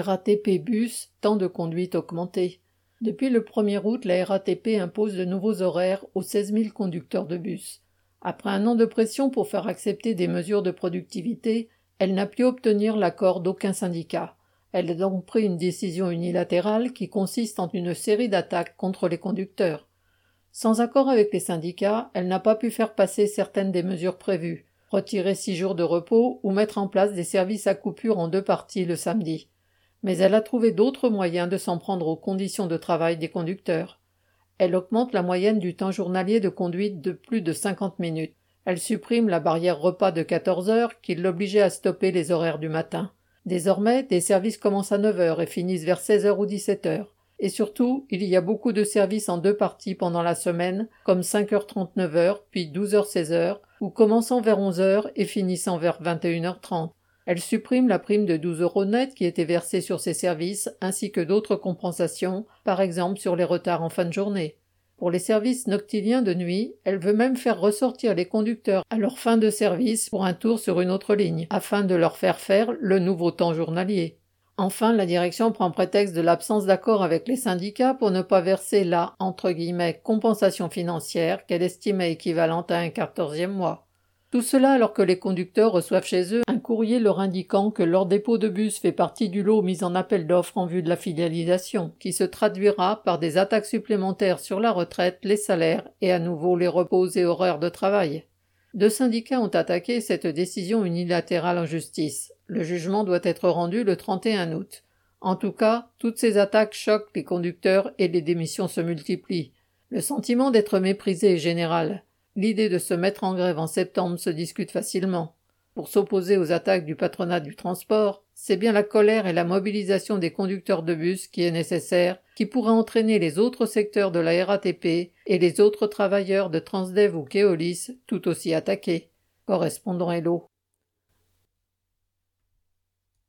RATP bus, temps de conduite augmenté. Depuis le 1er août, la RATP impose de nouveaux horaires aux 16 000 conducteurs de bus. Après un an de pression pour faire accepter des mesures de productivité, elle n'a pu obtenir l'accord d'aucun syndicat. Elle a donc pris une décision unilatérale qui consiste en une série d'attaques contre les conducteurs. Sans accord avec les syndicats, elle n'a pas pu faire passer certaines des mesures prévues, retirer six jours de repos ou mettre en place des services à coupure en deux parties le samedi mais elle a trouvé d'autres moyens de s'en prendre aux conditions de travail des conducteurs. Elle augmente la moyenne du temps journalier de conduite de plus de 50 minutes. Elle supprime la barrière repas de 14 heures qui l'obligeait à stopper les horaires du matin. Désormais, des services commencent à 9 heures et finissent vers 16 heures ou 17 heures. Et surtout, il y a beaucoup de services en deux parties pendant la semaine, comme 5h39h, puis 12h16h, ou commençant vers 11h et finissant vers 21 heures 30. Elle supprime la prime de 12 euros net qui était versée sur ces services, ainsi que d'autres compensations, par exemple sur les retards en fin de journée. Pour les services noctiliens de nuit, elle veut même faire ressortir les conducteurs à leur fin de service pour un tour sur une autre ligne, afin de leur faire faire le nouveau temps journalier. Enfin, la direction prend prétexte de l'absence d'accord avec les syndicats pour ne pas verser la compensation financière qu'elle estimait équivalente à un quatorzième mois. Tout cela alors que les conducteurs reçoivent chez eux un courrier leur indiquant que leur dépôt de bus fait partie du lot mis en appel d'offres en vue de la filialisation, qui se traduira par des attaques supplémentaires sur la retraite, les salaires et à nouveau les repos et horaires de travail. Deux syndicats ont attaqué cette décision unilatérale en justice. Le jugement doit être rendu le 31 août. En tout cas, toutes ces attaques choquent les conducteurs et les démissions se multiplient. Le sentiment d'être méprisé est général. L'idée de se mettre en grève en septembre se discute facilement. Pour s'opposer aux attaques du patronat du transport, c'est bien la colère et la mobilisation des conducteurs de bus qui est nécessaire, qui pourra entraîner les autres secteurs de la RATP et les autres travailleurs de Transdev ou Keolis tout aussi attaqués. Correspondant Hello.